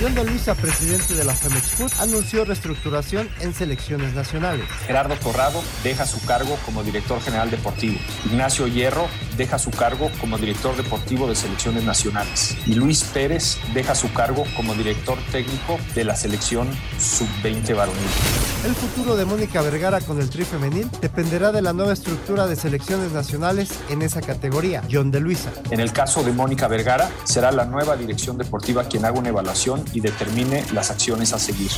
John de Luisa, presidente de la Femex Food, anunció reestructuración en selecciones nacionales. Gerardo Torrado deja su cargo como director general deportivo. Ignacio Hierro deja su cargo como director deportivo de selecciones nacionales. Y Luis Pérez deja su cargo como director técnico de la selección sub-20 varonil. El futuro de Mónica Vergara con el tri femenil dependerá de la nueva estructura de selecciones nacionales en esa categoría. John de Luisa. En el caso de Mónica Vergara, será la nueva dirección deportiva quien haga una evaluación y determine las acciones a seguir.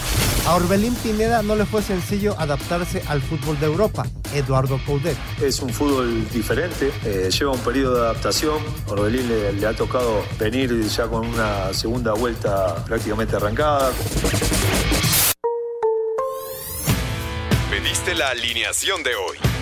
A Orbelín Pineda no le fue sencillo adaptarse al fútbol de Europa. Eduardo Coudet. Es un fútbol diferente, eh, lleva un periodo de adaptación. Orbelín le, le ha tocado venir ya con una segunda vuelta prácticamente arrancada. Pediste la alineación de hoy.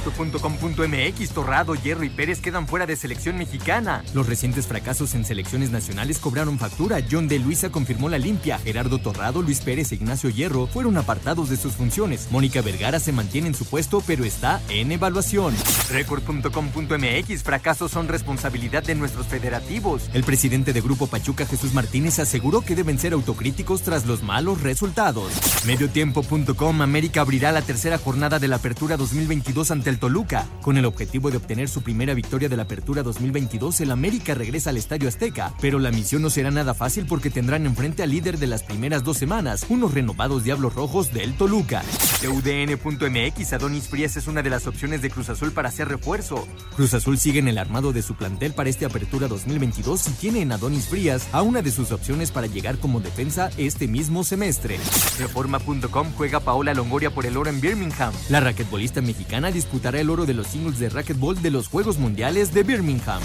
Esto.com.mx, Torrado, Hierro y Pérez quedan fuera de selección mexicana. Los recientes fracasos en selecciones nacionales cobraron factura. John de Luisa confirmó la limpia. Gerardo Torrado, Luis Pérez e Ignacio Hierro fueron apartados de sus funciones. Mónica Vergara se mantiene en su puesto, pero está en evaluación. Record.com.mx, fracasos son responsabilidad de nuestros federativos. El presidente de Grupo Pachuca, Jesús Martínez, aseguró que deben ser autocríticos tras los malos resultados. Mediotiempo.com, América abrirá la tercera jornada de la Apertura 2022 ante el Toluca. Con el objetivo de obtener su primera victoria de la Apertura 2022, el América regresa al Estadio Azteca, pero la misión no será nada fácil porque tendrán enfrente al líder de las primeras dos semanas, unos renovados Diablos Rojos del Toluca. UDN.mx, Adonis Frías es una de las opciones de Cruz Azul para hacer refuerzo. Cruz Azul sigue en el armado de su plantel para esta Apertura 2022 y tiene en Adonis Frías a una de sus opciones para llegar como defensa este mismo semestre. Reforma.com juega Paola Longoria por el oro en Birmingham. La raquetbolista mexicana el oro de los singles de racquetball de los Juegos Mundiales de Birmingham.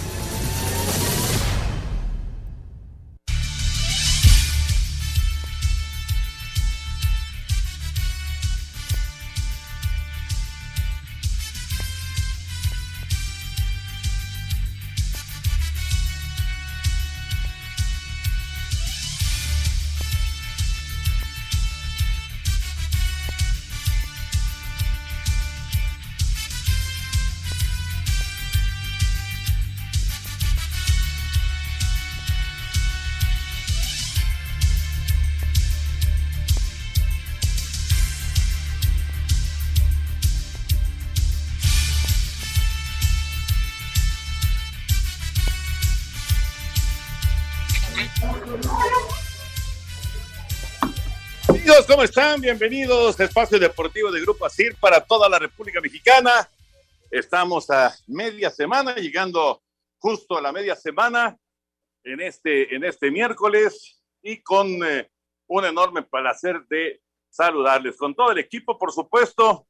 ¿Cómo están? Bienvenidos a Espacio Deportivo de Grupo ASIR para toda la República Mexicana. Estamos a media semana, llegando justo a la media semana en este, en este miércoles y con eh, un enorme placer de saludarles. Con todo el equipo, por supuesto,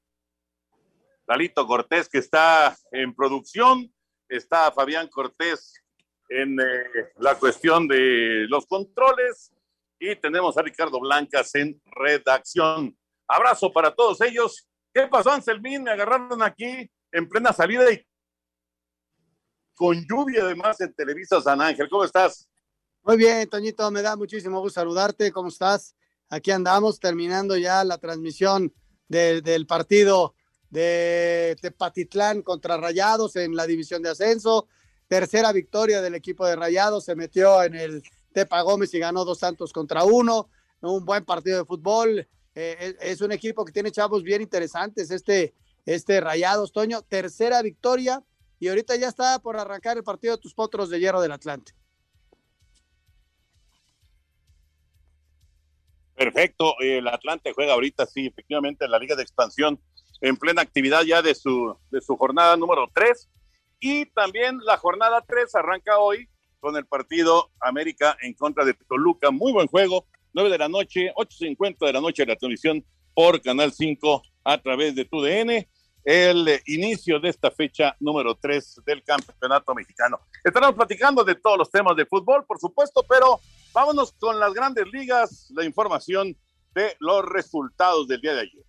Lalito Cortés que está en producción, está Fabián Cortés en eh, la cuestión de los controles y tenemos a Ricardo Blancas en redacción. Abrazo para todos ellos. ¿Qué pasó, Anselmín? Me agarraron aquí en plena salida y con lluvia además en Televisa San Ángel. ¿Cómo estás? Muy bien, Toñito, me da muchísimo gusto saludarte. ¿Cómo estás? Aquí andamos terminando ya la transmisión de, del partido de Tepatitlán contra Rayados en la división de ascenso. Tercera victoria del equipo de Rayados, se metió en el Tepa Gómez y ganó dos Santos contra uno. Un buen partido de fútbol. Eh, es, un equipo que tiene chavos bien interesantes. Este, este Rayados, Toño, tercera victoria y ahorita ya está por arrancar el partido de tus potros de hierro del Atlante. Perfecto, el Atlante juega ahorita, sí, efectivamente, en la Liga de Expansión, en plena actividad ya de su, de su jornada número 3. Y también la jornada 3 arranca hoy con el partido América en contra de Toluca. Muy buen juego, 9 de la noche, 8.50 de la noche, la transmisión por Canal 5 a través de TUDN. El inicio de esta fecha número 3 del Campeonato Mexicano. Estaremos platicando de todos los temas de fútbol, por supuesto, pero Vámonos con las grandes ligas, la información de los resultados del día de ayer.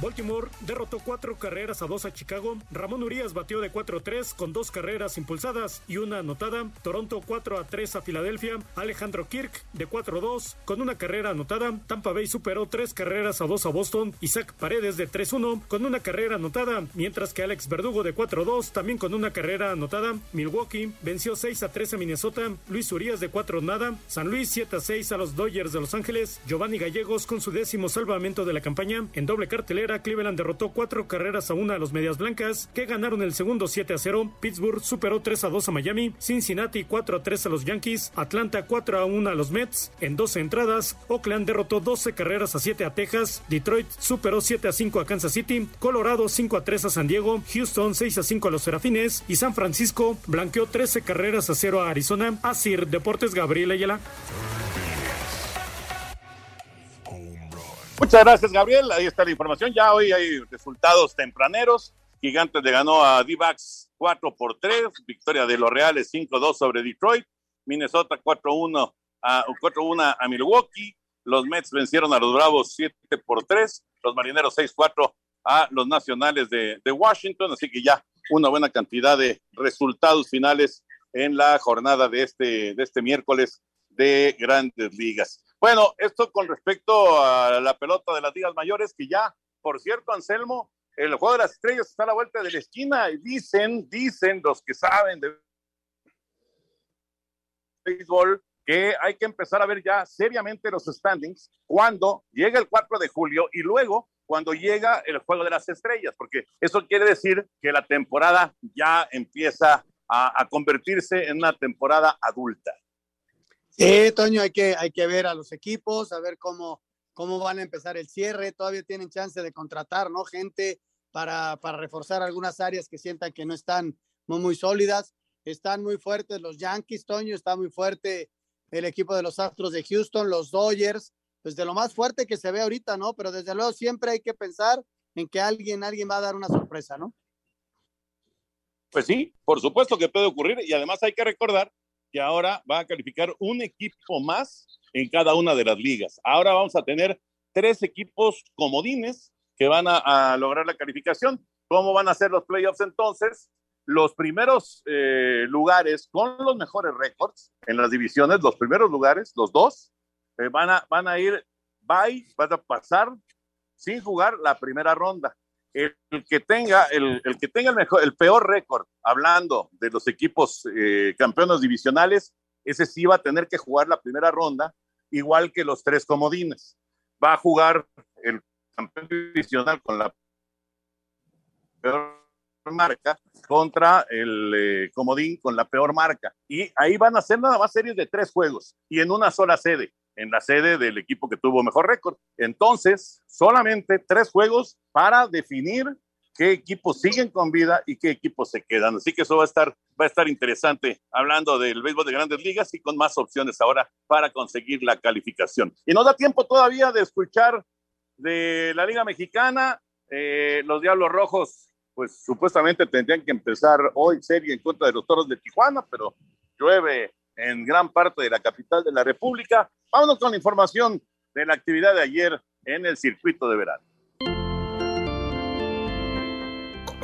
Baltimore derrotó cuatro carreras a dos a Chicago. Ramón Urias batió de 4-3 con dos carreras impulsadas y una anotada. Toronto 4-3 a Filadelfia. Alejandro Kirk de 4-2 con una carrera anotada. Tampa Bay superó tres carreras a dos a Boston. Isaac Paredes de 3-1 con una carrera anotada. Mientras que Alex Verdugo de 4-2 también con una carrera anotada. Milwaukee venció 6-3 a Minnesota. Luis Urias de 4 nada. San Luis 7-6 a los Dodgers de Los Ángeles. Giovanni Gallegos con su décimo salvamento de la campaña en doble cartelera Cleveland derrotó cuatro carreras a una a los Medias Blancas, que ganaron el segundo 7 a 0. Pittsburgh superó 3 a 2 a Miami. Cincinnati 4 a 3 a los Yankees. Atlanta 4 a 1 a los Mets. En 12 entradas, Oakland derrotó 12 carreras a 7 a Texas. Detroit superó 7 a 5 a Kansas City. Colorado 5 a 3 a San Diego. Houston 6 a 5 a los Serafines. Y San Francisco blanqueó 13 carreras a 0 a Arizona. Asir Deportes Gabriel Ayala. Muchas gracias, Gabriel. Ahí está la información. Ya hoy hay resultados tempraneros. Gigantes le ganó a D-Backs 4 por 3. Victoria de los Reales 5-2 sobre Detroit. Minnesota 4-1 a, 4 a Milwaukee. Los Mets vencieron a los Bravos 7 por 3. Los Marineros 6-4 a los Nacionales de, de Washington. Así que ya una buena cantidad de resultados finales en la jornada de este, de este miércoles de grandes ligas. Bueno, esto con respecto a la pelota de las ligas mayores, que ya, por cierto, Anselmo, el juego de las estrellas está a la vuelta de la esquina y dicen, dicen los que saben de béisbol que hay que empezar a ver ya seriamente los standings cuando llega el 4 de julio y luego cuando llega el juego de las estrellas, porque eso quiere decir que la temporada ya empieza a, a convertirse en una temporada adulta. Sí, Toño, hay que, hay que ver a los equipos, a ver cómo, cómo van a empezar el cierre. Todavía tienen chance de contratar, ¿no? Gente para, para reforzar algunas áreas que sientan que no están muy, muy sólidas. Están muy fuertes los Yankees, Toño, está muy fuerte el equipo de los Astros de Houston, los Dodgers, pues de lo más fuerte que se ve ahorita, ¿no? Pero desde luego siempre hay que pensar en que alguien, alguien va a dar una sorpresa, ¿no? Pues sí, por supuesto que puede ocurrir y además hay que recordar que ahora va a calificar un equipo más en cada una de las ligas. Ahora vamos a tener tres equipos comodines que van a, lograr la calificación. ¿Cómo van a ser los playoffs entonces? Los primeros eh, lugares con los mejores récords en las divisiones, los primeros lugares, los dos, eh, van, a, van a ir, bye, van a pasar sin jugar la primera ronda el, que tenga el, que tenga el mejor, el peor récord, hablando de los equipos eh, campeones divisionales, ese sí va a tener que jugar la primera ronda, igual que los tres comodines. Va a jugar el campeón divisional con la peor marca contra el eh, comodín con la peor marca. Y ahí van a ser nada más series de tres juegos y en una sola sede en la sede del equipo que tuvo mejor récord. Entonces, solamente tres juegos para definir qué equipos siguen con vida y qué equipos se quedan. Así que eso va a estar, va a estar interesante hablando del béisbol de grandes ligas y con más opciones ahora para conseguir la calificación. Y nos da tiempo todavía de escuchar de la Liga Mexicana. Eh, los Diablos Rojos, pues supuestamente tendrían que empezar hoy serie en contra de los Toros de Tijuana, pero llueve en gran parte de la capital de la República. Vámonos con la información de la actividad de ayer en el circuito de verano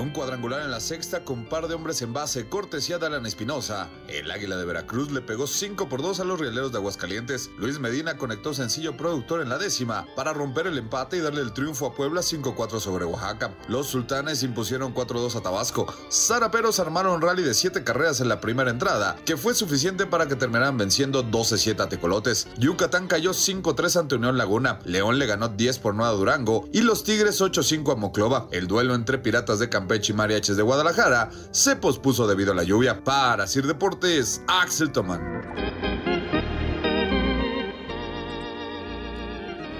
un cuadrangular en la sexta con par de hombres en base, cortesía de Alan Espinosa. El Águila de Veracruz le pegó 5 por 2 a los rieleros de Aguascalientes. Luis Medina conectó sencillo productor en la décima para romper el empate y darle el triunfo a Puebla 5-4 sobre Oaxaca. Los sultanes impusieron 4-2 a Tabasco. Zaraperos armaron rally de 7 carreras en la primera entrada, que fue suficiente para que terminaran venciendo 12-7 a Tecolotes. Yucatán cayó 5-3 ante Unión Laguna. León le ganó 10 por 9 a Durango y los Tigres 8-5 a Moclova. El duelo entre Piratas de Campeche y Mariachis de Guadalajara se pospuso debido a la lluvia. Para Sir Deportes, Axel Toman.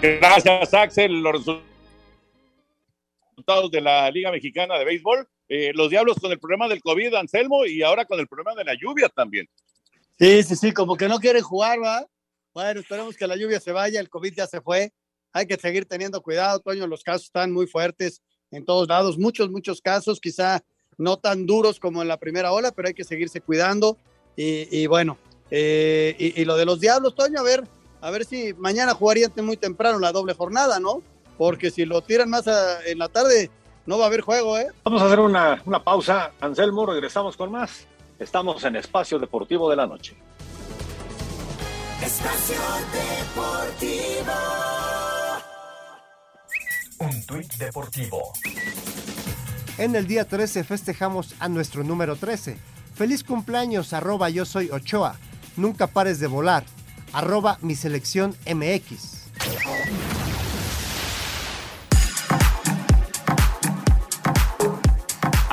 Gracias, Axel. Los resultados de la Liga Mexicana de Béisbol. Eh, los Diablos con el problema del COVID, Anselmo, y ahora con el problema de la lluvia también. Sí, sí, sí, como que no quieren jugar, ¿va? Bueno, esperemos que la lluvia se vaya, el COVID ya se fue. Hay que seguir teniendo cuidado, Toño, los casos están muy fuertes en todos lados, muchos, muchos casos, quizá no tan duros como en la primera ola, pero hay que seguirse cuidando. Y, bueno, eh, y, lo de los Diablos, Toño, a ver, a ver si mañana jugarían muy temprano la doble jornada, ¿no? Porque si lo tiran más en la tarde, no va a haber juego, ¿eh? Vamos a hacer una, una pausa, Anselmo, regresamos con más. Estamos en Espacio Deportivo de la Noche. Espacio Deportivo. Un tuit deportivo. En el día 13 festejamos a nuestro número 13. Feliz cumpleaños, arroba yo soy Ochoa. Nunca pares de volar. Arroba mi selección MX.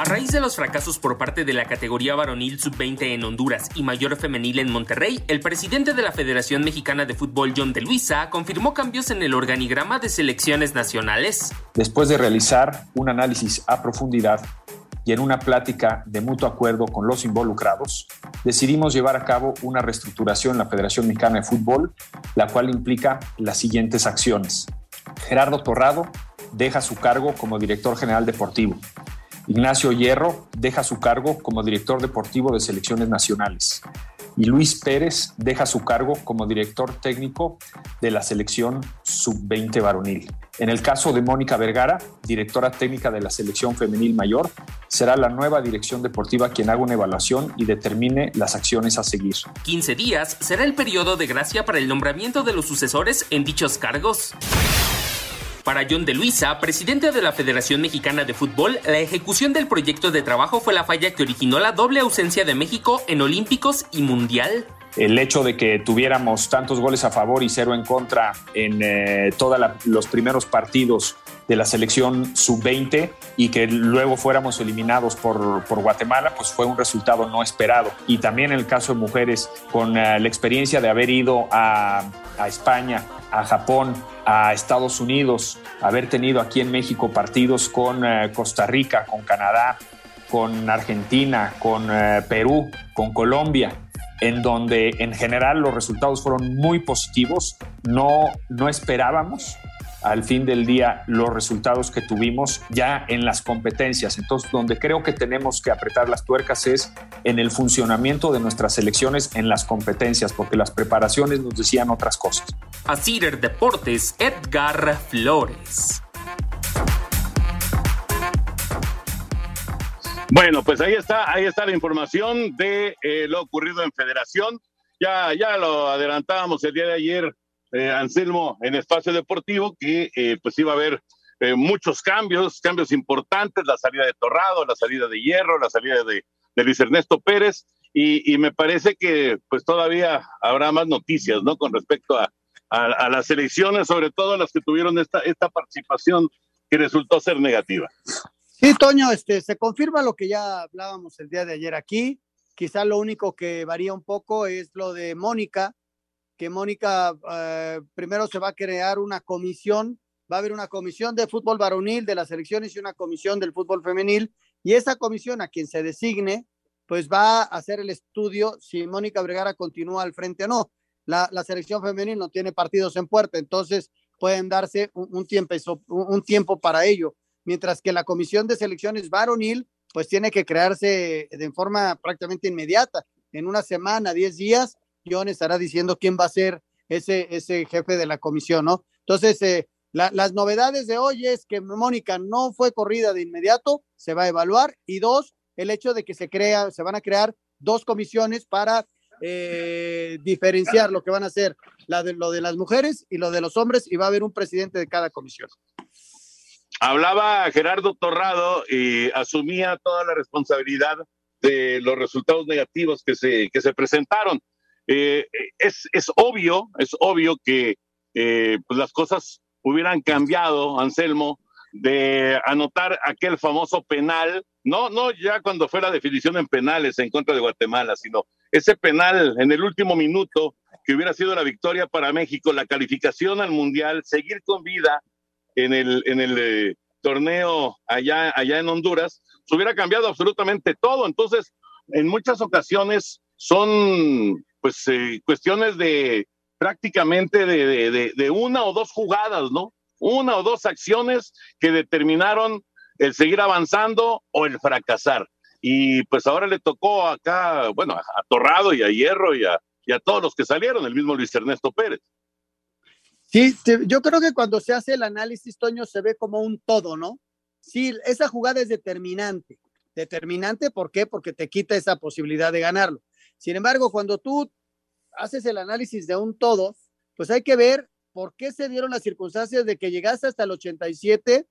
A raíz de los fracasos por parte de la categoría varonil sub-20 en Honduras y mayor femenil en Monterrey, el presidente de la Federación Mexicana de Fútbol, John de Luisa, confirmó cambios en el organigrama de selecciones nacionales. Después de realizar un análisis a profundidad y en una plática de mutuo acuerdo con los involucrados, decidimos llevar a cabo una reestructuración en la Federación Mexicana de Fútbol, la cual implica las siguientes acciones. Gerardo Torrado deja su cargo como director general deportivo. Ignacio Hierro deja su cargo como director deportivo de selecciones nacionales y Luis Pérez deja su cargo como director técnico de la selección sub-20 varonil. En el caso de Mónica Vergara, directora técnica de la selección femenil mayor, será la nueva dirección deportiva quien haga una evaluación y determine las acciones a seguir. 15 días será el periodo de gracia para el nombramiento de los sucesores en dichos cargos. Para John de Luisa, presidente de la Federación Mexicana de Fútbol, la ejecución del proyecto de trabajo fue la falla que originó la doble ausencia de México en Olímpicos y Mundial el hecho de que tuviéramos tantos goles a favor y cero en contra en eh, todos los primeros partidos de la selección sub-20 y que luego fuéramos eliminados por, Guatemala, pues fue un resultado no esperado. Y también el caso de mujeres, con eh, la experiencia de haber ido a España, a Japón, a Estados Unidos, haber tenido aquí en México partidos con eh, Costa Rica, con Canadá, con Argentina, con eh, Perú, con Colombia, en donde en general los resultados fueron muy positivos. No, no esperábamos al fin del día los resultados que tuvimos ya en las competencias. Entonces, donde creo que tenemos que apretar las tuercas es en el funcionamiento de nuestras selecciones en las competencias, porque las preparaciones nos decían otras cosas. A Cider Deportes, Edgar Flores. Bueno, pues ahí está, ahí está la información de eh, lo ocurrido en Federación. Ya, ya lo adelantábamos el día de ayer eh, Anselmo en espacio deportivo que eh, pues iba a haber eh, muchos cambios, cambios importantes, la salida de Torrado, la salida de Hierro, la salida de, Luis Ernesto Pérez y, me parece que pues todavía habrá más noticias, ¿no? Con respecto a, a, las elecciones, sobre todo las que tuvieron esta, esta participación que resultó ser negativa. Sí, Toño, este, se confirma lo que ya hablábamos el día de ayer aquí. Quizá lo único que varía un poco es lo de Mónica, que Mónica, eh, primero se va a crear una comisión, va a haber una comisión de fútbol varonil de las elecciones y una comisión del fútbol femenil, y esa comisión a quien se designe, pues va a hacer el estudio si Mónica Vergara continúa al frente o no. La, selección femenil no tiene partidos en puerta, entonces pueden darse un, tiempo, un tiempo para ello, mientras que la comisión de selecciones varonil, pues tiene que crearse de forma prácticamente inmediata, en una semana, diez días, John estará diciendo quién va a ser ese, ese jefe de la comisión, ¿no? Entonces, eh, las novedades de hoy es que Mónica no fue corrida de inmediato, se va a evaluar, y dos, el hecho de que se crea, se van a crear dos comisiones para eh, diferenciar lo que van a hacer la de, lo de las mujeres y lo de los hombres, y va a haber un presidente de cada comisión. Hablaba Gerardo Torrado y asumía toda la responsabilidad de los resultados negativos que se, que se presentaron. Eh, es, es, obvio, es obvio que eh, pues las cosas hubieran cambiado, Anselmo, de anotar aquel famoso penal, no, no ya cuando fue la definición en penales en contra de Guatemala, sino ese penal en el último minuto que hubiera sido la victoria para México, la calificación al Mundial, seguir con vida en el, en el eh, torneo allá, allá en Honduras, se hubiera cambiado absolutamente todo. Entonces, en muchas ocasiones son pues eh, cuestiones de prácticamente de, de, una o dos jugadas, ¿no? Una o dos acciones que determinaron el seguir avanzando o el fracasar. Y pues ahora le tocó acá, bueno, a Torrado y a Hierro y a, y a todos los que salieron, el mismo Luis Ernesto Pérez. Sí, yo creo que cuando se hace el análisis, Toño, se ve como un todo, ¿no? Sí, esa jugada es determinante. Determinante, ¿por qué? Porque te quita esa posibilidad de ganarlo. Sin embargo, cuando tú haces el análisis de un todo, pues hay que ver por qué se dieron las circunstancias de que llegaste hasta el 87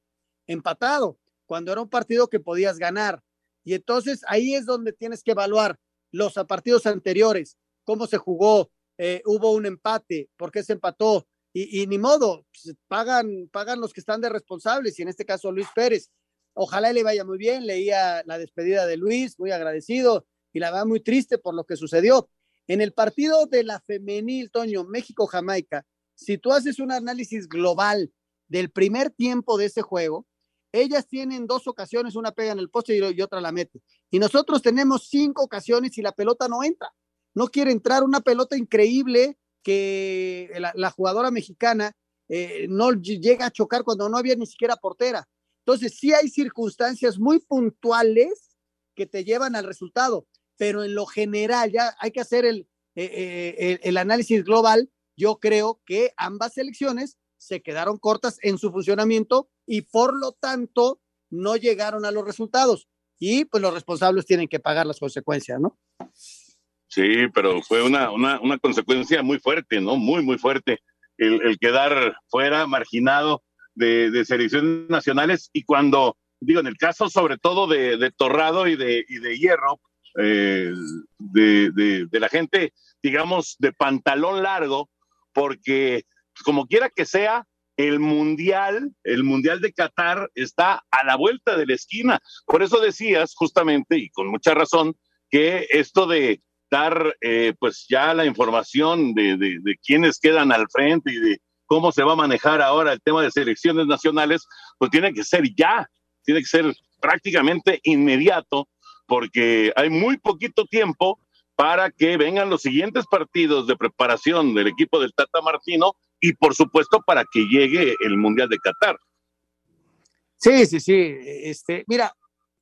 empatado, cuando era un partido que podías ganar. Y entonces ahí es donde tienes que evaluar los partidos anteriores, cómo se jugó, eh, hubo un empate, por qué se empató, y, ni modo, pues, pagan, pagan los que están de responsables, y en este caso Luis Pérez. Ojalá le vaya muy bien, leía la despedida de Luis, muy agradecido, y la va muy triste por lo que sucedió. En el partido de la femenil, Toño, México-Jamaica, si tú haces un análisis global del primer tiempo de ese juego, ellas tienen dos ocasiones, una pega en el poste y, otra la mete. Y nosotros tenemos cinco ocasiones y la pelota no entra. No quiere entrar una pelota increíble que la, jugadora mexicana eh, no llega a chocar cuando no había ni siquiera portera. Entonces, sí hay circunstancias muy puntuales que te llevan al resultado pero en lo general ya hay que hacer el, eh, eh, el, análisis global. Yo creo que ambas elecciones se quedaron cortas en su funcionamiento y por lo tanto no llegaron a los resultados. Y pues los responsables tienen que pagar las consecuencias, ¿no? Sí, pero fue una, una, una consecuencia muy fuerte, ¿no? Muy, muy fuerte. El, el quedar fuera, marginado de, de, selecciones nacionales y cuando, digo, en el caso sobre todo de, de Torrado y de, y de Hierro, eh, de, la gente, digamos, de pantalón largo, porque como quiera que sea, el mundial, el mundial de Qatar está a la vuelta de la esquina. Por eso decías justamente y con mucha razón que esto de dar eh, pues ya la información de, de, de quiénes quedan al frente y de cómo se va a manejar ahora el tema de selecciones nacionales, pues tiene que ser ya, tiene que ser prácticamente inmediato porque hay muy poquito tiempo para que vengan los siguientes partidos de preparación del equipo del Tata Martino y por supuesto para que llegue el Mundial de Qatar. Sí, sí, sí. Este, mira,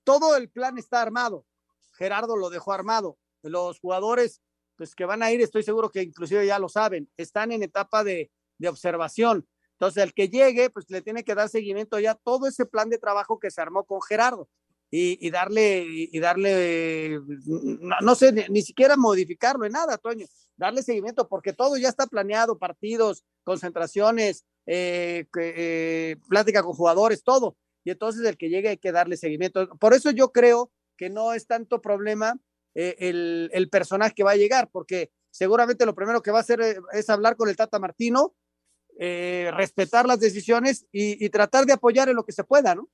todo el plan está armado. Gerardo lo dejó armado. Los jugadores pues, que van a ir, estoy seguro que inclusive ya lo saben, están en etapa de, de observación. Entonces, el que llegue, pues le tiene que dar seguimiento ya todo ese plan de trabajo que se armó con Gerardo y, darle, y darle, no, sé, ni, siquiera modificarlo en nada, Toño, darle seguimiento, porque todo ya está planeado, partidos, concentraciones, eh, eh, plática con jugadores, todo. Y entonces el que llegue hay que darle seguimiento. Por eso yo creo que no es tanto problema eh, el, personaje que va a llegar, porque seguramente lo primero que va a hacer es hablar con el Tata Martino, respetar las decisiones y, y tratar de apoyar en lo que se pueda, ¿no?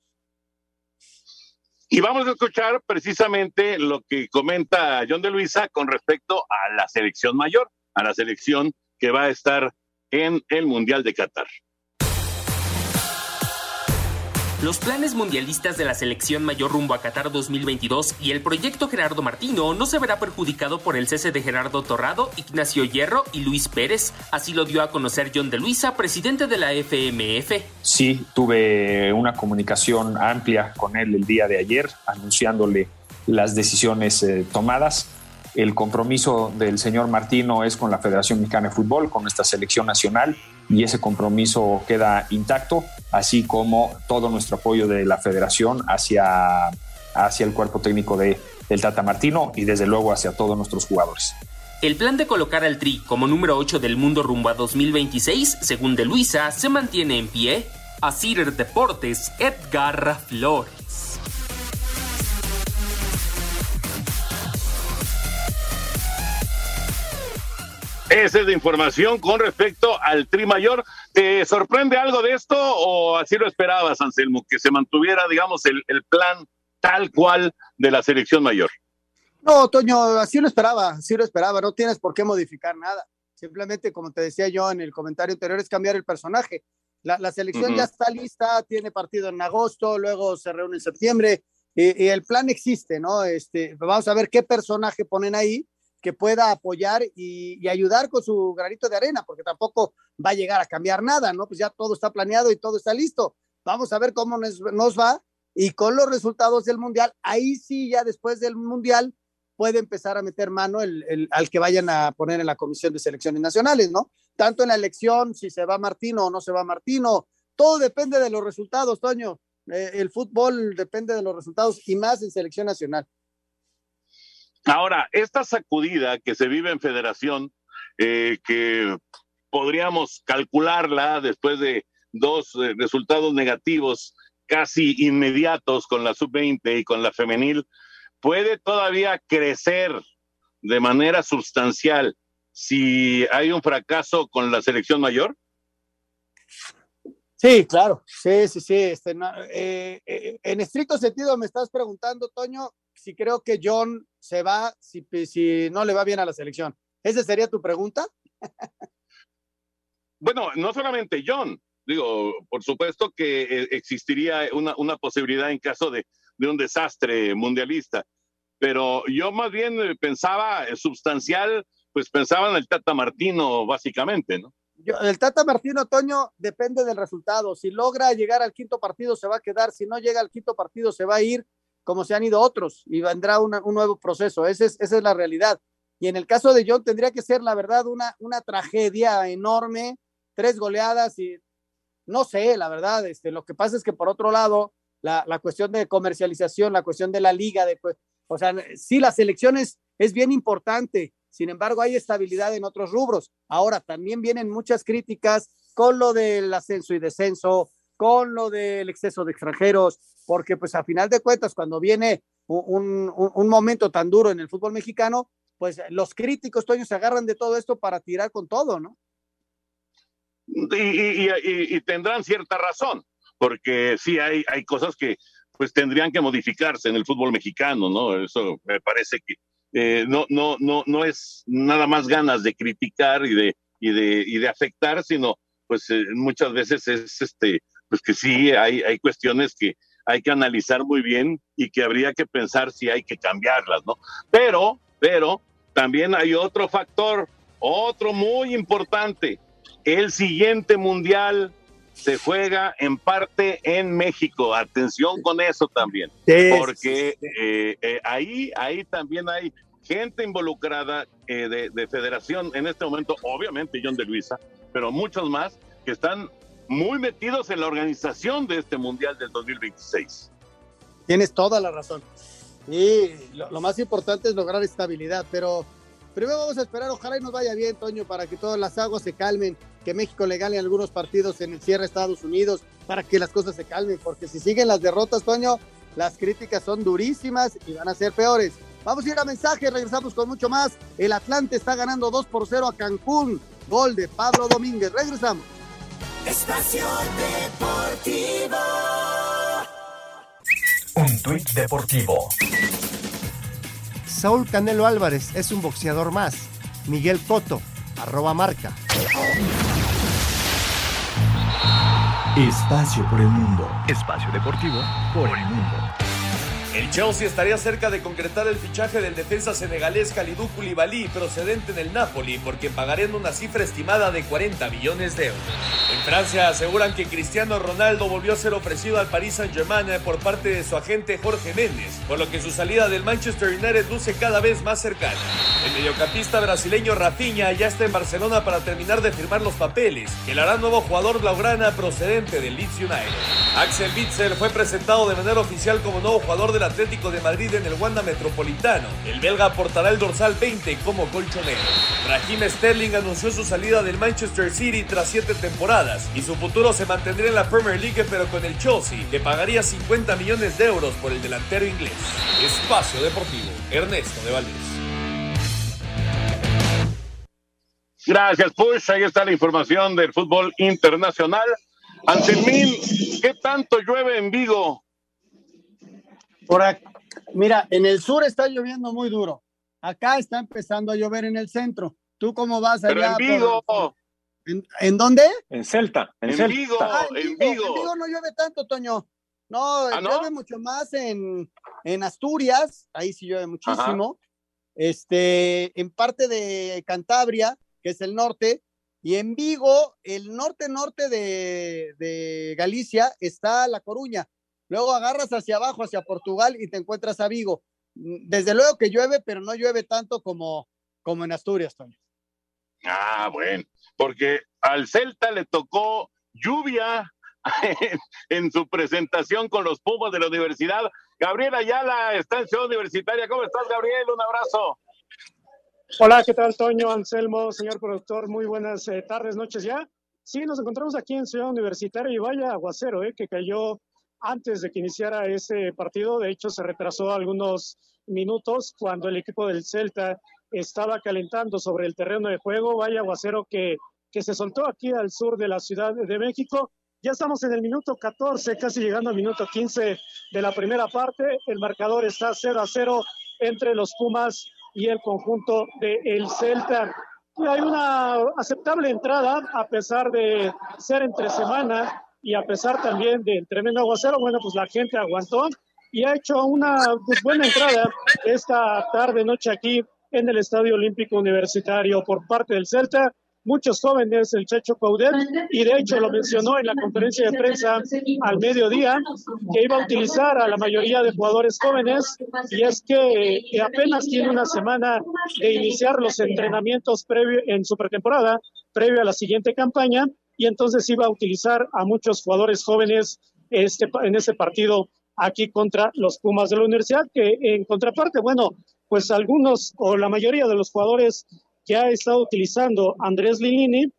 Y vamos a escuchar precisamente lo que comenta John de Luisa con respecto a la selección mayor, a la selección que va a estar en el Mundial de Qatar. Los planes mundialistas de la selección mayor rumbo a Qatar 2022 y el proyecto Gerardo Martino no se verá perjudicado por el cese de Gerardo Torrado, Ignacio Hierro y Luis Pérez. Así lo dio a conocer John de Luisa, presidente de la FMF. Sí, tuve una comunicación amplia con él el día de ayer, anunciándole las decisiones eh, tomadas. El compromiso del señor Martino es con la Federación Mexicana de Fútbol, con nuestra selección nacional y ese compromiso queda intacto, así como todo nuestro apoyo de la federación hacia, hacia el cuerpo técnico de, del Tata Martino y desde luego hacia todos nuestros jugadores. El plan de colocar al Tri como número 8 del mundo rumbo a 2026, según de Luisa, se mantiene en pie. Asir Deportes, Edgar Flores. Esa es la información con respecto al Tri Mayor. ¿Te sorprende algo de esto o así lo esperabas, Anselmo, que se mantuviera, digamos, el, el plan tal cual de la selección mayor? No, Toño, así lo esperaba, así lo esperaba. No tienes por qué modificar nada. Simplemente, como te decía yo en el comentario anterior, es cambiar el personaje. La, la selección ya está lista, tiene partido en agosto, luego se reúne en septiembre y, y, el plan existe, ¿no? Este, vamos a ver qué personaje ponen ahí que pueda apoyar y, ayudar con su granito de arena, porque tampoco va a llegar a cambiar nada, ¿no? Pues ya todo está planeado y todo está listo. Vamos a ver cómo nos, va y con los resultados del Mundial, ahí sí, ya después del Mundial, puede empezar a meter mano el, al que vayan a poner en la Comisión de Selecciones Nacionales, ¿no? Tanto en la elección, si se va Martino o no se va Martino, todo depende de los resultados, Toño. Eh, el fútbol depende de los resultados y más en selección nacional. Ahora, esta sacudida que se vive en federación, eh, que podríamos calcularla después de dos eh, resultados negativos casi inmediatos con la sub-20 y con la femenil, puede todavía crecer de manera sustancial si hay un fracaso con la selección mayor? Sí, claro, sí, sí, sí. Este, eh, en estricto sentido me estás preguntando, Toño, si creo que John se va, si, si no le va bien a la selección. ¿Esa sería tu pregunta? bueno, no solamente John, digo, por supuesto que eh, existiría una, una posibilidad en caso de, de, un desastre mundialista, pero yo más bien pensaba sustancial, pues pensaba en el Tata Martino, básicamente, ¿no? Yo, el Tata Martino Toño depende del resultado. Si logra llegar al quinto partido, se va a quedar. Si no llega al quinto partido, se va a ir como se han ido otros y vendrá un nuevo proceso. Ese es, esa es la realidad. Y en el caso de John, tendría que ser, la verdad, una, una tragedia enorme, tres goleadas y no sé, la verdad. Este, lo que pasa es que, por otro lado, la, la cuestión de comercialización, la cuestión de la liga, de, pues, o sea, sí, las elecciones es bien importante, sin embargo, hay estabilidad en otros rubros. Ahora, también vienen muchas críticas con lo del ascenso y descenso, con lo del exceso de extranjeros, porque pues a final de cuentas, cuando viene un, un, momento tan duro en el fútbol mexicano, pues los críticos, Toño, se agarran de todo esto para tirar con todo, ¿no? Y tendrán cierta razón, porque sí hay, hay cosas que pues tendrían que modificarse en el fútbol mexicano, ¿no? Eso me parece que eh, no, no, no, no es nada más ganas de criticar y de, y de, y de afectar, sino pues eh, muchas veces es este, pues que sí hay, hay cuestiones que hay que analizar muy bien y que habría que pensar si hay que cambiarlas, ¿no? Pero, pero también hay otro factor, otro muy importante. El siguiente mundial se juega en parte en México. Atención con eso también, porque. Eh, eh, ahí, ahí también hay gente involucrada eh, de, de, federación en este momento, obviamente John de Luisa, pero muchos más que están muy metidos en la organización de este Mundial del 2026. Tienes toda la razón. Y lo, más importante es lograr estabilidad, pero primero vamos a esperar, ojalá y nos vaya bien, Toño, para que todas las aguas se calmen, que México le gane algunos partidos en el cierre de Estados Unidos, para que las cosas se calmen, porque si siguen las derrotas, Toño, las críticas son durísimas y van a ser peores. Vamos a ir a mensaje, regresamos con mucho más. El Atlante está ganando 2 por 0 a Cancún. Gol de Pablo Domínguez. Regresamos. Espacio Deportivo. Un tuit deportivo. Saúl Canelo Álvarez es un boxeador más. Miguel Coto, arroba marca. Espacio por el mundo. Espacio deportivo por el mundo. El Chelsea estaría cerca de concretar el fichaje del defensa senegalés Kalidou Koulibaly procedente del Napoli porque pagarían una cifra estimada de 40 millones de euros. En Francia aseguran que Cristiano Ronaldo volvió a ser ofrecido al Paris Saint-Germain por parte de su agente Jorge Méndez, por lo que su salida del Manchester United luce cada vez más cercana. El mediocampista brasileño Rafinha ya está en Barcelona para terminar de firmar los papeles, que le hará nuevo jugador blaugrana procedente del Leeds United. Axel Witzel fue presentado de manera oficial como nuevo jugador del Atlético de Madrid en el Wanda Metropolitano. El belga aportará el dorsal 20 como colchonero. Raheem Sterling anunció su salida del Manchester City tras siete temporadas y su futuro se mantendría en la Premier League pero con el Chelsea, que pagaría 50 millones de euros por el delantero inglés. Espacio Deportivo, Ernesto de Valdés. Gracias, Push. Ahí está la información del fútbol internacional. Anselmín, ¿qué tanto llueve en Vigo? Por acá, mira, en el sur está lloviendo muy duro. Acá está empezando a llover en el centro. ¿Tú cómo vas allá? Pero en Vigo. ¿En, ¿En, dónde? En Celta. En, en Celta. Vigo, Ah, en, Vigo. Vigo. En Vigo no llueve tanto, Toño. No, ¿Ah, no? llueve mucho más en, en Asturias. Ahí sí llueve muchísimo. Este, en parte de Cantabria, que es el norte, y en Vigo, el norte-norte de, de Galicia, está La Coruña. Luego agarras hacia abajo, hacia Portugal, y te encuentras a Vigo. Desde luego que llueve, pero no llueve tanto como, como en Asturias, Toño. Ah, bueno, porque al Celta le tocó lluvia en, en su presentación con los Pumas de la universidad. Gabriel Ayala está en Ciudad Universitaria. ¿Cómo estás, Gabriel? Un abrazo. Hola, ¿qué tal, Toño, Anselmo, señor productor? Muy buenas eh, tardes, noches ya. Sí, nos encontramos aquí en Ciudad Universitaria y vaya aguacero, eh, que cayó antes de que iniciara ese partido. De hecho, se retrasó algunos minutos cuando el equipo del Celta estaba calentando sobre el terreno de juego. Vaya aguacero que, que se soltó aquí al sur de la Ciudad de México. Ya estamos en el minuto 14, casi llegando al minuto 15 de la primera parte. El marcador está 0 a 0 entre los Pumas y el conjunto del el Celta. Y hay una aceptable entrada, a pesar de ser entre semana y a pesar también del tremendo aguacero. Bueno, pues la gente aguantó y ha hecho una pues, buena entrada esta tarde, noche aquí en el Estadio Olímpico Universitario por parte del Celta. Muchos jóvenes, el Checho Coudet, y de hecho lo mencionó en la conferencia de prensa al mediodía, que iba a utilizar a la mayoría de jugadores jóvenes, y es que eh, apenas tiene una semana de iniciar los entrenamientos previo, en su pretemporada, previo a la siguiente campaña, y entonces iba a utilizar a muchos jugadores jóvenes este, en ese partido aquí contra los Pumas de la universidad, que en contraparte, bueno, pues algunos o la mayoría de los jugadores que ha estado utilizando Andrés Lilini,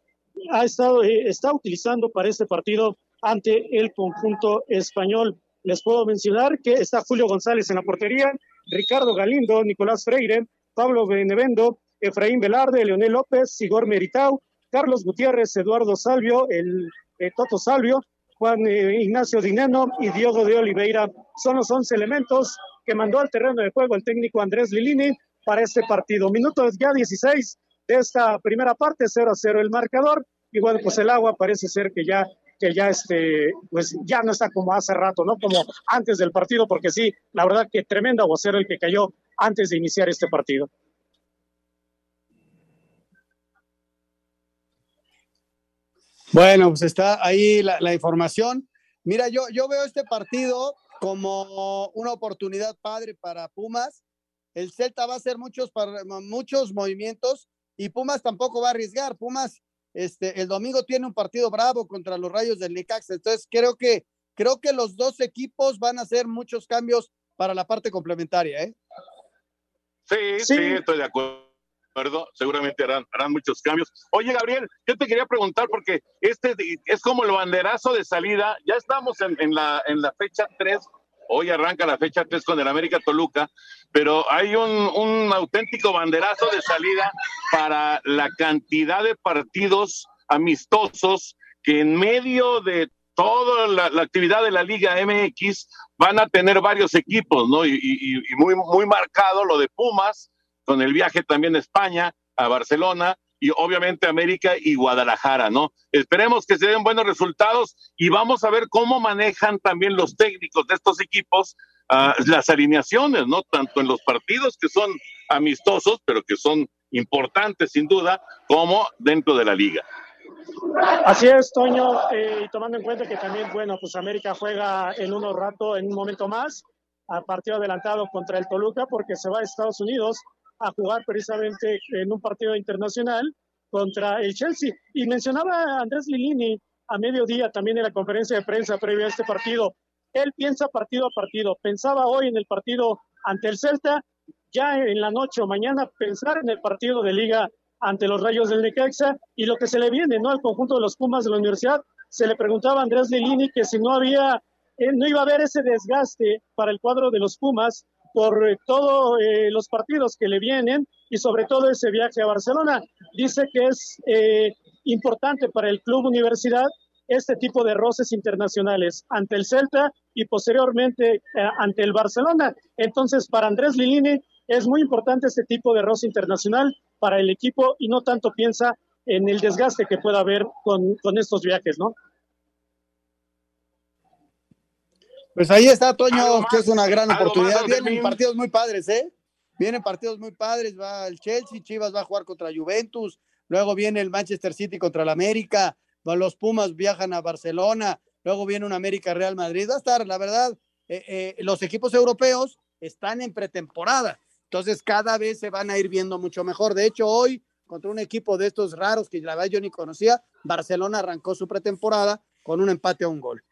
ha estado, eh, está utilizando para este partido ante el conjunto español. Les puedo mencionar que está Julio González en la portería, Ricardo Galindo, Nicolás Freire, Pablo Benevendo, Efraín Velarde, Leonel López, Sigor Meritau, Carlos Gutiérrez, Eduardo Salvio, el eh, Toto Salvio, Juan eh, Ignacio Dineno y Diogo de Oliveira. Son los 11 elementos que mandó al terreno de juego el técnico Andrés Lilini para este partido. Minutos ya 16 de esta primera parte, 0 a 0 el marcador. Y bueno, pues el agua parece ser que ya que ya este pues ya no está como hace rato, ¿no? Como antes del partido, porque sí, la verdad que tremendo aguacero el que cayó antes de iniciar este partido. Bueno, pues está ahí la, la información. Mira, yo, yo veo este partido como una oportunidad padre para Pumas. El Celta va a hacer muchos, muchos movimientos y Pumas tampoco va a arriesgar. Pumas, este, el domingo tiene un partido bravo contra los Rayos del Necaxa. Entonces creo que, creo que los dos equipos van a hacer muchos cambios para la parte complementaria, ¿eh? Sí, sí, estoy de acuerdo. Seguramente harán, harán muchos cambios. Oye, Gabriel, yo te quería preguntar porque este es como el banderazo de salida. Ya estamos en, en la, en la fecha 3. Hoy arranca la fecha 3 con el América Toluca, pero hay un, un auténtico banderazo de salida para la cantidad de partidos amistosos que en medio de toda la, la actividad de la Liga MX van a tener varios equipos, ¿no? Y, y- y muy, muy marcado lo de Pumas, con el viaje también a España, a Barcelona, y obviamente América y Guadalajara, ¿no? Esperemos que se den buenos resultados y vamos a ver cómo manejan también los técnicos de estos equipos uh, las alineaciones, ¿no? Tanto en los partidos que son amistosos, pero que son importantes sin duda, como dentro de la liga. Así es, Toño, eh, y tomando en cuenta que también, bueno, pues América juega en unos rato, en un momento más, a partido adelantado contra el Toluca, porque se va a Estados Unidos a jugar precisamente en un partido internacional contra el Chelsea. Y mencionaba Andrés Lilini a mediodía también en la conferencia de prensa previa a este partido. Él piensa partido a partido. Pensaba hoy en el partido ante el Celta, ya en la noche o mañana pensar en el partido de liga ante los Rayos del Necaxa y lo que se le viene, ¿no? Al conjunto de los Pumas de la universidad. Se le preguntaba a Andrés Lilini que si no había, eh, no iba a haber ese desgaste para el cuadro de los Pumas por eh, todos eh, los partidos que le vienen y sobre todo ese viaje a Barcelona. Dice que es eh, importante para el club universidad este tipo de roces internacionales ante el Celta y posteriormente eh, ante el Barcelona. Entonces, para Andrés Lilini es muy importante este tipo de roce internacional para el equipo y no tanto piensa en el desgaste que pueda haber con, con estos viajes, ¿no? Pues ahí está, Toño, que es una gran oportunidad. Vienen partidos muy padres, ¿eh? Vienen partidos muy padres. Va el Chelsea, Chivas va a jugar contra Juventus. Luego viene el Manchester City contra el América. Los Pumas viajan a Barcelona. Luego viene un América Real Madrid. Va a estar, la verdad, eh, eh, los equipos europeos están en pretemporada. Entonces, cada vez se van a ir viendo mucho mejor. De hecho, hoy, contra un equipo de estos raros que la verdad yo ni conocía, Barcelona arrancó su pretemporada con un empate a un gol.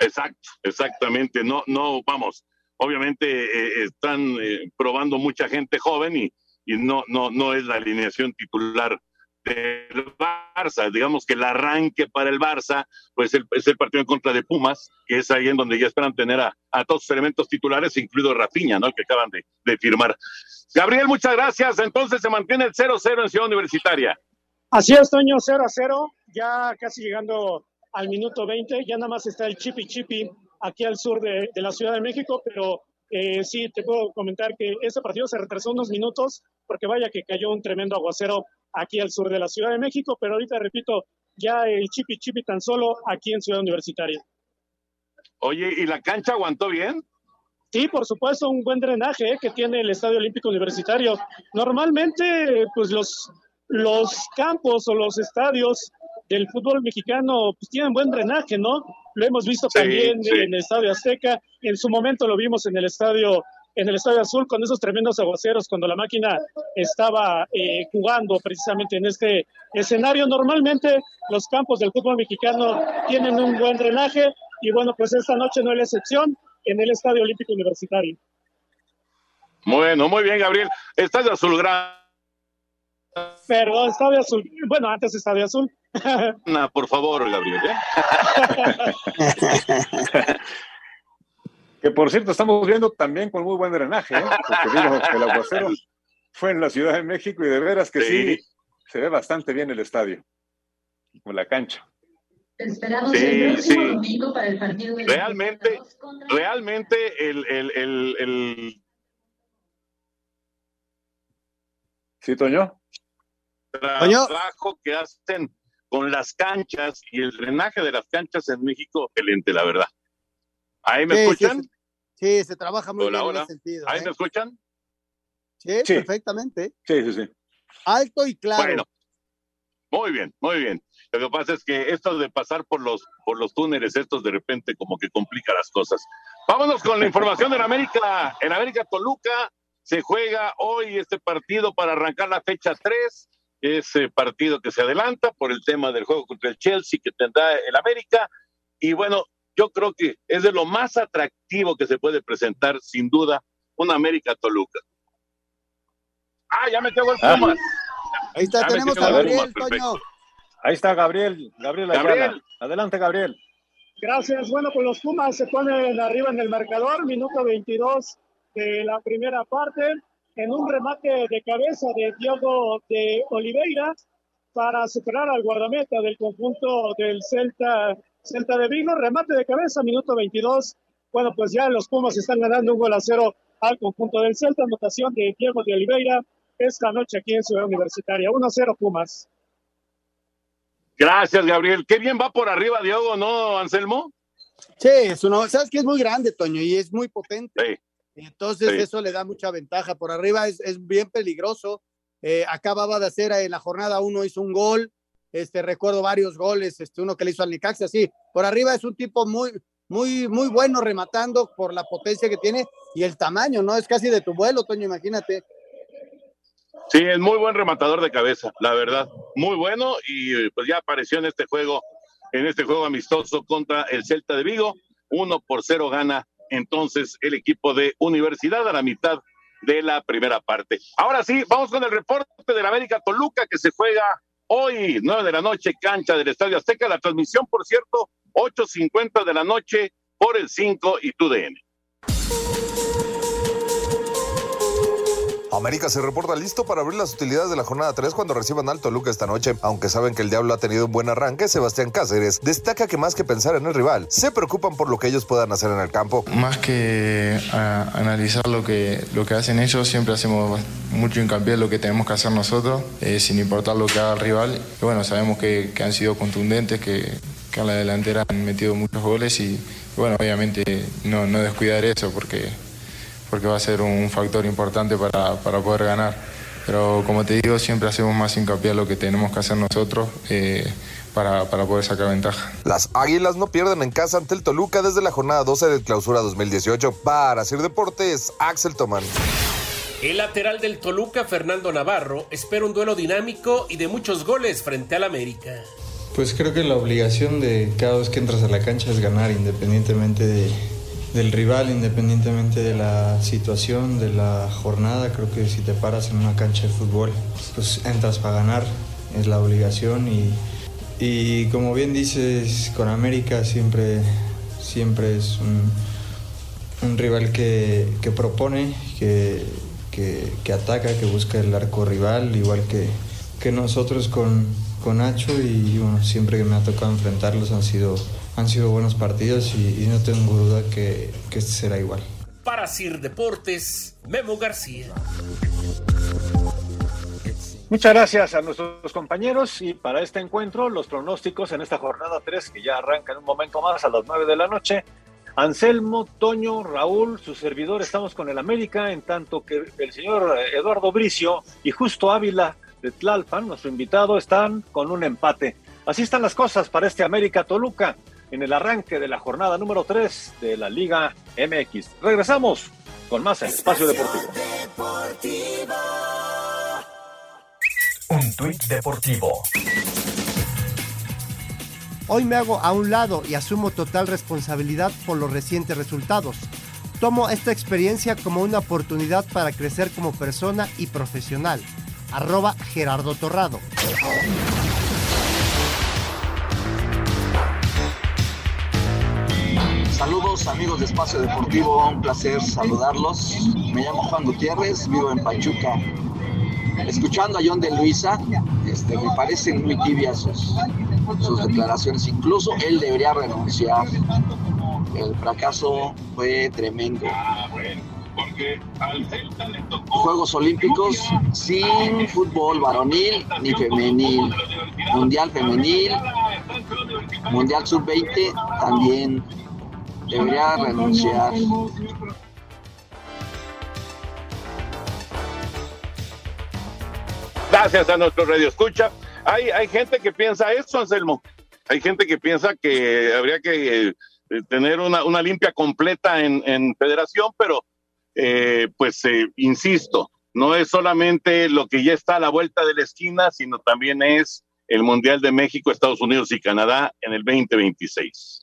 Exacto, exactamente. No, no, vamos. Obviamente eh, están eh, probando mucha gente joven y, no, no, no es la alineación titular del Barça. Digamos que el arranque para el Barça, pues el, es el partido en contra de Pumas, que es ahí en donde ya esperan tener a, todos sus elementos titulares, incluido Rapiña, ¿no? Que acaban de, firmar. Gabriel, muchas gracias. Entonces se mantiene el 0-0 en Ciudad Universitaria. Así es, Toño, 0 a 0, ya casi llegando al minuto 20, ya nada más está el chipi chipi aquí al sur de, de la Ciudad de México, pero eh, sí, te puedo comentar que ese partido se retrasó unos minutos porque vaya que cayó un tremendo aguacero aquí al sur de la Ciudad de México, pero ahorita repito, ya el chipi chipi tan solo aquí en Ciudad Universitaria. Oye, ¿y la cancha aguantó bien? Sí, por supuesto, un buen drenaje eh, que tiene el Estadio Olímpico Universitario. Normalmente, pues los, los campos o los estadios del fútbol mexicano pues, tienen buen drenaje, ¿no? Lo hemos visto Sí, también sí. en el Estadio Azteca, en su momento lo vimos en el Estadio en el Estadio Azul con esos tremendos aguaceros cuando la máquina estaba eh, jugando precisamente en este escenario. Normalmente los campos del fútbol mexicano tienen un buen drenaje y bueno, pues esta noche no es la excepción en el Estadio Olímpico Universitario. Bueno, muy bien, Gabriel. Estás azulgrana, Perdón, Estadio Azul. Bueno, antes Estadio Azul. por favor, Gabriel. ¿eh? Que por cierto, estamos viendo también con muy buen drenaje, ¿eh? porque digo que el aguacero fue en la Ciudad de México y de veras que sí, Sí. se ve bastante bien el estadio, o la cancha. Esperamos Sí, el próximo sí. domingo para el partido del Realmente, realmente el, el, el, el ¿Sí, Toño? Trabajo que hacen con las canchas y el drenaje de las canchas en México, excelente, la verdad. ¿Ahí me Sí, escuchan? sí, sí, se trabaja muy Hola, bien en ese sentido. ¿Ahí ¿eh? me escuchan? Sí, Sí. perfectamente. Sí, sí, sí. Alto y claro. Bueno, muy bien, muy bien. Lo que pasa es que esto de pasar por los, por los túneles, estos de repente como que complica las cosas. Vámonos con la información en América. En América Toluca se juega hoy este partido para arrancar la fecha 3. Ese partido que se adelanta por el tema del juego contra el Chelsea que tendrá el América. Y bueno, yo creo que es de lo más atractivo que se puede presentar, sin duda, un América Toluca. Ah, ya metió gol Ah. Pumas. Ahí está, Ya tenemos a Gabriel. Toño. Ahí está Gabriel, Gabriel Ayala. Gabriel. Adelante, Gabriel. Gracias. Bueno, pues los Pumas se ponen arriba en el marcador, minuto 22 de la primera parte, en un remate de cabeza de Diogo de Oliveira para superar al guardameta del conjunto del Celta, Celta de Vigo. Remate de cabeza, minuto 22. Bueno, pues ya los Pumas están ganando un gol a cero al conjunto del Celta. Anotación de Diego de Oliveira esta noche aquí en Ciudad Universitaria. 1-0 Pumas. Gracias, Gabriel. Qué bien va por arriba Diogo, ¿no, Anselmo? Sí, es uno, sabes que es muy grande, Toño, y es muy potente. Sí. Entonces, Sí. eso le da mucha ventaja. Por arriba es, es bien peligroso. Eh, acababa de hacer en la jornada uno, hizo un gol. Este, recuerdo varios goles, este, uno que le hizo al Nicaxa, sí. Por arriba es un tipo muy, muy, muy bueno rematando por la potencia que tiene y el tamaño, ¿no? Es casi de tu vuelo, Toño, imagínate. Sí, es muy buen rematador de cabeza, la verdad. Muy bueno y pues ya apareció en este juego, en este juego amistoso contra el Celta de Vigo. Uno por cero gana entonces el equipo de Universidad a la mitad de la primera parte. Ahora sí, vamos con el reporte del América Toluca que se juega hoy, nueve de la noche, cancha del Estadio Azteca. La transmisión, por cierto, 8.50 de la noche por el 5 y TUDN. América se reporta listo para abrir las utilidades de la jornada 3 cuando reciban al Toluca esta noche. Aunque saben que el Diablo ha tenido un buen arranque, Sebastián Cáceres destaca que más que pensar en el rival, se preocupan por lo que ellos puedan hacer en el campo. Más que a- analizar lo que, lo que hacen ellos, siempre hacemos mucho hincapié en lo que tenemos que hacer nosotros, eh, sin importar lo que haga el rival. Bueno, sabemos que, han sido contundentes, que, que a la delantera han metido muchos goles y, bueno, obviamente no descuidar eso porque, porque va a ser un factor importante para, para poder ganar. Pero como te digo, siempre hacemos más hincapié en lo que tenemos que hacer nosotros eh, para, para poder sacar ventaja. Las Águilas no pierden en casa ante el Toluca desde la jornada 12 del clausura 2018. Para Sir Deportes, Axel Tomán. El lateral del Toluca, Fernando Navarro, espera un duelo dinámico y de muchos goles frente al América. Pues creo que la obligación de cada vez que entras a la cancha es ganar, independientemente de- del rival, independientemente de la situación, de la jornada. Creo que si te paras en una cancha de fútbol, pues entras para ganar, es la obligación. Y, y como bien dices, con América siempre, siempre es un, un rival que, que propone, que, que- ataca, que busca el arco rival, igual que, que nosotros con, con Nacho y bueno, siempre que me ha tocado enfrentarlos han sido, han sido buenos partidos y, y no tengo duda que, que este será igual. Para Sir Deportes, Memo García. Muchas gracias a nuestros compañeros y para este encuentro los pronósticos en esta jornada 3 que ya arranca en un momento más a las 9 de la noche. Anselmo, Toño, Raúl, su servidor, estamos con el América, en tanto que el señor Eduardo Bricio y Justo Ávila de Tlalpan, nuestro invitado, están con un empate. Así están las cosas para este América Toluca en el arranque de la jornada número 3 de la Liga MX. Regresamos con más en Espacio Deportivo. Un tuit deportivo. Hoy me hago a un lado y asumo total responsabilidad por los recientes resultados. Tomo esta experiencia como una oportunidad para crecer como persona y profesional. Arroba Gerardo Torrado. Saludos amigos de Espacio Deportivo, un placer saludarlos. Me llamo Juan Gutiérrez, vivo en Pachuca. Escuchando a John de Luisa, este, me parecen muy tibias sus, sus declaraciones. Incluso él debería renunciar. El fracaso fue tremendo. Juegos Olímpicos sin fútbol varonil ni femenil. Mundial femenil, Mundial sub-20 también debería renunciar. Gracias a nuestro Radio Escucha. Hay, hay gente que piensa eso, Anselmo. Hay gente que piensa que habría que eh, tener una, una limpia completa en, en federación, pero eh, pues eh, insisto, no es solamente lo que ya está a la vuelta de la esquina, sino también es el Mundial de México, Estados Unidos y Canadá en el 2026.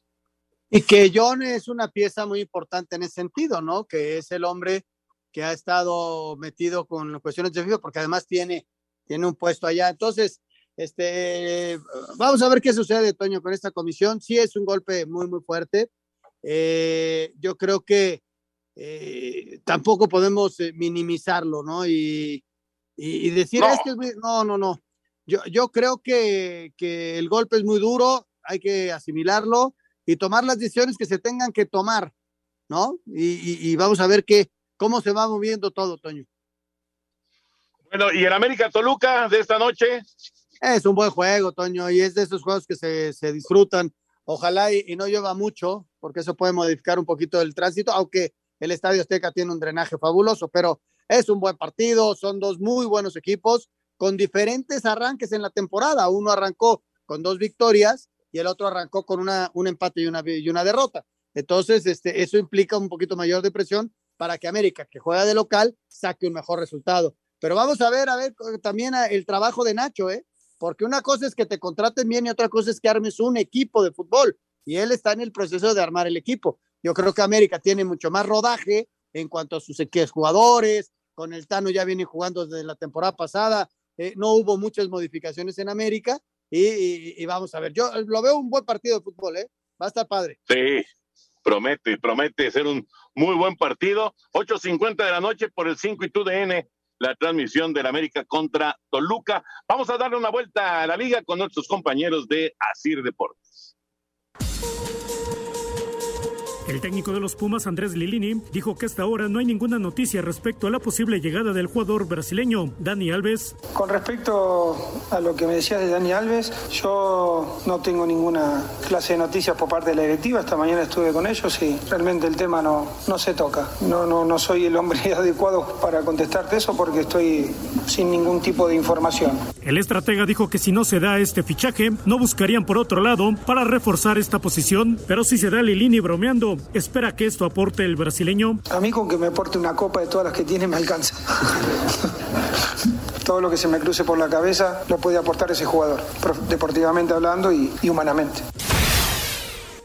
Y que John es una pieza muy importante en ese sentido, ¿no? Que es el hombre que ha estado metido con cuestiones de FIFA, porque además tiene, tiene un puesto allá. Entonces, este, vamos a ver qué sucede, Toño, con esta comisión. Sí es un golpe muy, muy fuerte. Eh, yo creo que eh, tampoco podemos eh, minimizarlo, ¿no? Y, y, y decir, No. es que es muy- no, no, no. Yo, yo creo que, que el golpe es muy duro, hay que asimilarlo y tomar las decisiones que se tengan que tomar, ¿no? Y, y- y vamos a ver qué, cómo se va moviendo todo, Toño. Bueno, ¿y el América Toluca de esta noche? Es un buen juego, Toño, y es de esos juegos que se, se disfrutan. Ojalá y, y no llueva mucho, porque eso puede modificar un poquito el tránsito, aunque el Estadio Azteca tiene un drenaje fabuloso, pero es un buen partido, son dos muy buenos equipos con diferentes arranques en la temporada. Uno arrancó con dos victorias y el otro arrancó con una, un empate y una, y una derrota. Entonces, este, eso implica un poquito mayor de presión para que América, que juega de local, saque un mejor resultado. Pero vamos a ver, a ver también el trabajo de Nacho, ¿eh? Porque una cosa es que te contraten bien y otra cosa es que armes un equipo de fútbol. Y él está en el proceso de armar el equipo. Yo creo que América tiene mucho más rodaje en cuanto a sus jugadores. Con el Tano ya viene jugando desde la temporada pasada. Eh, no hubo muchas modificaciones en América. Y, y, y, vamos a ver, yo lo veo un buen partido de fútbol, ¿eh? Va a estar padre. Sí, promete, promete ser un muy buen partido. 8.50 de la noche por el 5 y 2 DN, la transmisión del América contra Toluca. Vamos a darle una vuelta a la liga con nuestros compañeros de Asir Deportes. El técnico de los Pumas, Andrés Lilini, dijo que hasta ahora no hay ninguna noticia respecto a la posible llegada del jugador brasileño Dani Alves. Con respecto a lo que me decías de Dani Alves, yo no tengo ninguna clase de noticias por parte de la directiva. Esta mañana estuve con ellos y realmente el tema no, no se toca. No, no, no soy el hombre adecuado para contestarte eso porque estoy sin ningún tipo de información. El estratega dijo que si no se da este fichaje, no buscarían por otro lado para reforzar esta posición, pero si se da Lilini bromeando, ¿espera que esto aporte el brasileño? A mí con que me aporte una copa de todas las que tiene me alcanza. Todo lo que se me cruce por la cabeza lo puede aportar ese jugador, deportivamente hablando y, humanamente.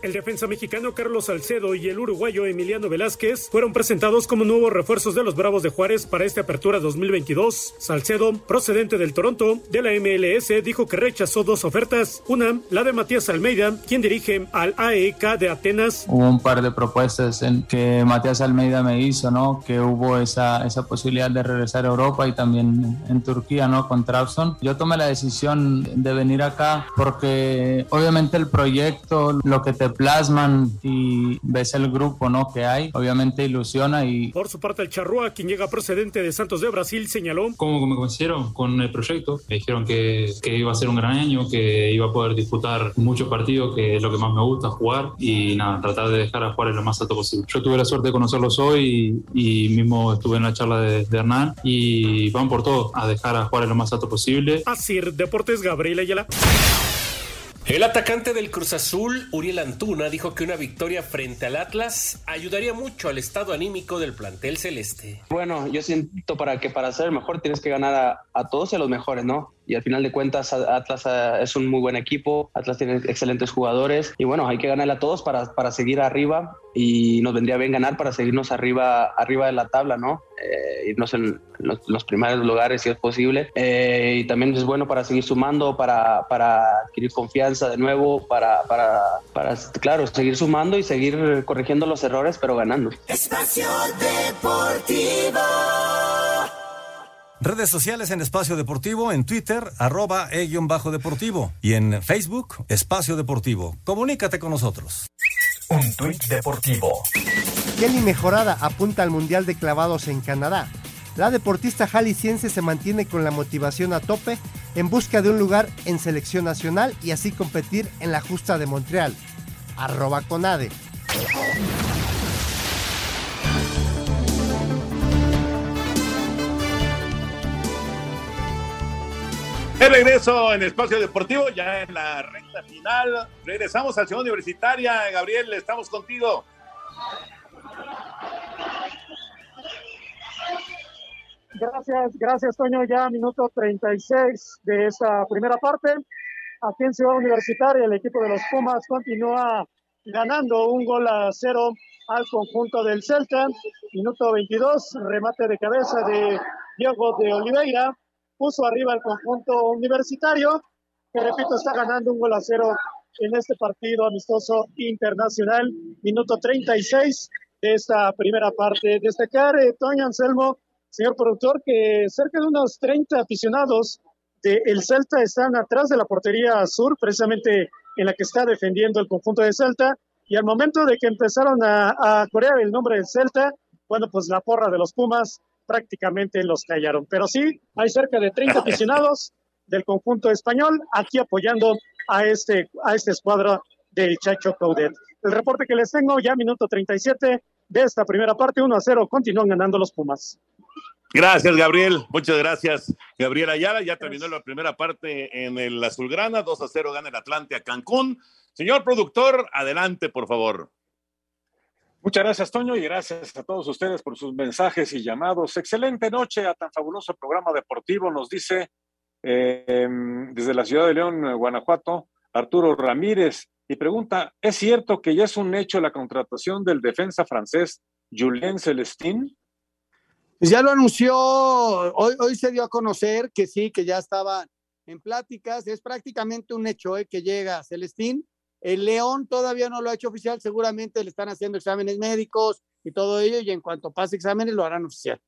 El defensa mexicano Carlos Salcedo y el uruguayo Emiliano Velázquez fueron presentados como nuevos refuerzos de los Bravos de Juárez para esta apertura 2022. Salcedo, procedente del Toronto, de la MLS, dijo que rechazó dos ofertas. Una, la de Matías Almeida, quien dirige al AEK de Atenas. Hubo un par de propuestas en que Matías Almeida me hizo, ¿no? Que hubo esa, esa posibilidad de regresar a Europa y también en Turquía, ¿no? Con Trabzon. Yo tomé la decisión de venir acá porque obviamente el proyecto, lo que te plasman y ves el grupo ¿no? que hay, obviamente ilusiona y... Por su parte el Charrúa, quien llega procedente de Santos de Brasil, señaló... ¿Cómo me conocieron con el proyecto? Me dijeron que, que iba a ser un gran año, que iba a poder disputar muchos partidos, que es lo que más me gusta, jugar y nada, tratar de dejar a jugar lo más alto posible. Yo tuve la suerte de conocerlos hoy y, y mismo estuve en la charla de, de, Hernán y van por todo, a dejar a jugar lo más alto posible. Así, Deportes Gabriel Ayala. El atacante del Cruz Azul, Uriel Antuna, dijo que una victoria frente al Atlas ayudaría mucho al estado anímico del plantel celeste. Bueno, yo siento para que para ser el mejor tienes que ganar a, a todos y a los mejores, ¿no? Y al final de cuentas Atlas es un muy buen equipo, Atlas tiene excelentes jugadores y bueno, hay que ganarle a todos para, para seguir arriba y nos vendría bien ganar para seguirnos arriba, arriba de la tabla, ¿no? Eh, irnos en los, los, primeros lugares si es posible. Eh, y también es bueno para seguir sumando, para, para adquirir confianza de nuevo, para, para, para, claro, seguir sumando y seguir corrigiendo los errores, pero ganando. Espacio Deportivo. Redes sociales en Espacio Deportivo, en Twitter, arroba e-deportivo y en Facebook, Espacio Deportivo. Comunícate con nosotros. Un tuit deportivo. Kelly Mejorada apunta al Mundial de Clavados en Canadá. La deportista jalisciense se mantiene con la motivación a tope en busca de un lugar en selección nacional y así competir en la justa de Montreal. Arroba Conade. De regreso en Espacio Deportivo, ya en la recta final. Regresamos a Ciudad Universitaria. Gabriel, estamos contigo. Gracias, gracias Toño. Ya minuto 36 de esta primera parte. Aquí en Ciudad Universitaria el equipo de los Pumas continúa ganando un gol a cero al conjunto del Celta. Minuto 22, remate de cabeza de Diego de Oliveira puso arriba el conjunto universitario, que repito, está ganando un gol a cero en este partido amistoso internacional, minuto 36 de esta primera parte. Destacar, eh, Anselmo, señor productor, que cerca de unos 30 aficionados del el Celta están atrás de la portería sur, precisamente en la que está defendiendo el conjunto de Celta, y al momento de que empezaron a, a corear el nombre del Celta, bueno, pues la porra de los Pumas prácticamente los callaron. Pero sí, hay cerca de 30 aficionados del conjunto español aquí apoyando a este, a esta escuadra del Chacho Coudet. El reporte que les tengo ya minuto 37 de esta primera parte, 1 a 0, continúan ganando los Pumas. Gracias, Gabriel. Muchas gracias, Gabriel Ayala. Ya terminó la primera parte en el Azulgrana. 2 a 0 gana el Atlante a Cancún. Señor productor, adelante, por favor. Muchas gracias, Toño, y gracias a todos ustedes por sus mensajes y llamados. Excelente noche a tan fabuloso programa deportivo, nos dice eh, desde la ciudad de León, Guanajuato, Arturo Ramírez, y pregunta, ¿es cierto que ya es un hecho la contratación del defensa francés Julien Celestin? Pues ya lo anunció, hoy, hoy se dio a conocer que sí, que ya estaba en pláticas, es prácticamente un hecho eh, que llega Celestín. El León todavía no lo ha hecho oficial, seguramente le están haciendo exámenes médicos y todo ello, y en cuanto pase exámenes lo harán oficial.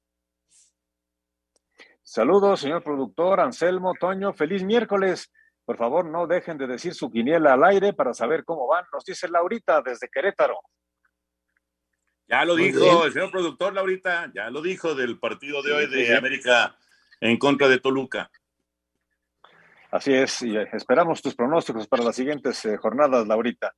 Saludos, señor productor, Anselmo, Toño, feliz miércoles. Por favor, no dejen de decir su quiniela al aire para saber cómo van. Nos dice Laurita desde Querétaro. Ya lo Muy dijo bien. el señor productor, Laurita, ya lo dijo del partido de hoy de América en contra de Toluca. Así es, y eh, esperamos tus pronósticos para las siguientes eh, jornadas, Laurita.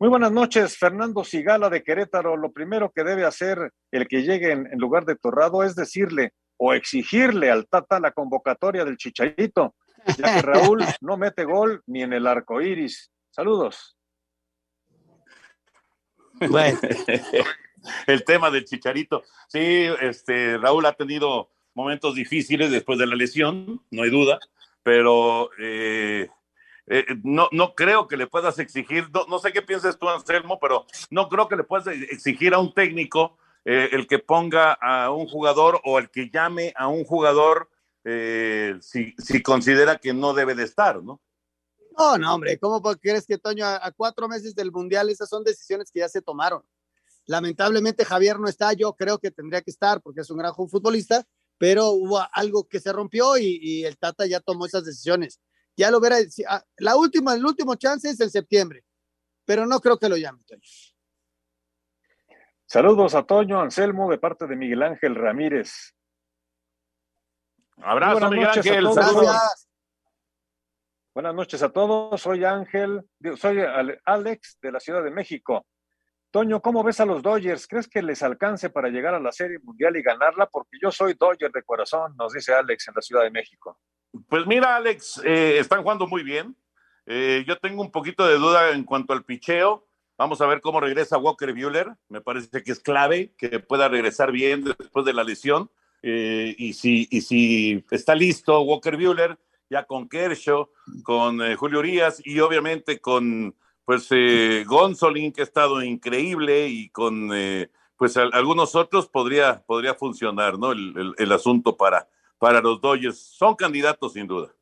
Muy buenas noches, Fernando Sigala de Querétaro. Lo primero que debe hacer el que llegue en, en lugar de Torrado es decirle o exigirle al Tata la convocatoria del Chicharito, ya que Raúl no mete gol ni en el arco iris. Saludos. el tema del chicharito. Sí, este, Raúl ha tenido momentos difíciles después de la lesión, no hay duda, pero eh, eh, no, no creo que le puedas exigir, no, sé qué piensas tú, Anselmo, pero no creo que le puedas exigir a un técnico eh, el que ponga a un jugador o el que llame a un jugador eh, si, si considera que no debe de estar, ¿no? No, no, hombre, ¿cómo crees que Toño, a, cuatro meses del Mundial, esas son decisiones que ya se tomaron? Lamentablemente Javier no está, yo creo que tendría que estar porque es un gran futbolista, pero hubo algo que se rompió y, y el Tata ya tomó esas decisiones. Ya lo verá, ah, la última, el último chance es en septiembre, pero no creo que lo llame. Toño. Saludos a Toño Anselmo de parte de Miguel Ángel Ramírez. Abrazo, Buenas Miguel noches a Ángel. Saludos. Buenas noches a todos. Soy Ángel, soy Ale- Alex de la Ciudad de México. Toño, ¿cómo ves a los Dodgers? ¿Crees que les alcance para llegar a la Serie Mundial y ganarla? Porque yo soy Dodger de corazón, nos dice Alex en la Ciudad de México. Pues mira, Alex, eh, están jugando muy bien. Eh, yo tengo un poquito de duda en cuanto al picheo. Vamos a ver cómo regresa Walker Bueller. Me parece que es clave que pueda regresar bien después de la lesión. Eh, y, si, y si está listo Walker Bueller, ya con Kershaw, con Julio Urias y obviamente con pues eh, Gonzolin, que ha estado increíble, y con eh, pues al- algunos otros podría, podría funcionar, ¿no? El, el- el asunto para, para los Dodgers. Son candidatos sin duda.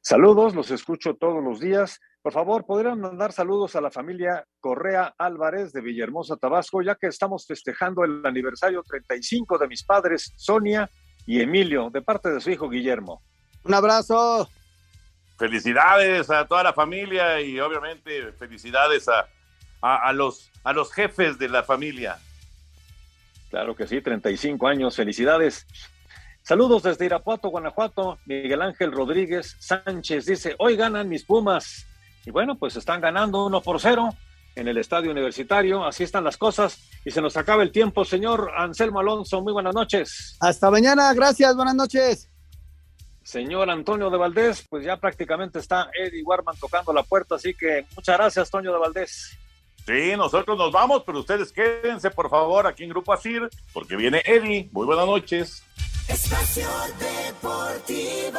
Saludos, los escucho todos los días. Por favor, ¿podrían mandar saludos a la familia Correa Álvarez de Villahermosa, Tabasco, ya que estamos festejando el aniversario 35 de mis padres, Sonia y Emilio, de parte de su hijo Guillermo. Un abrazo. Felicidades a toda la familia y obviamente felicidades a, a- a los, a los jefes de la familia. Claro que sí, 35 años, felicidades. Saludos desde Irapuato, Guanajuato. Miguel Ángel Rodríguez Sánchez dice, hoy ganan mis Pumas. Y bueno, pues están ganando uno por cero en el estadio universitario. Así están las cosas. Y se nos acaba el tiempo, señor Anselmo Alonso. Muy buenas noches. Hasta mañana, gracias, buenas noches. Señor Antonio de Valdés, pues ya prácticamente está Eddie Warman tocando la puerta. Así que muchas gracias, Toño de Valdés. Sí, nosotros nos vamos, pero ustedes quédense por favor aquí en Grupo Asir, porque viene Eddie. Muy buenas noches. Espacio Deportivo.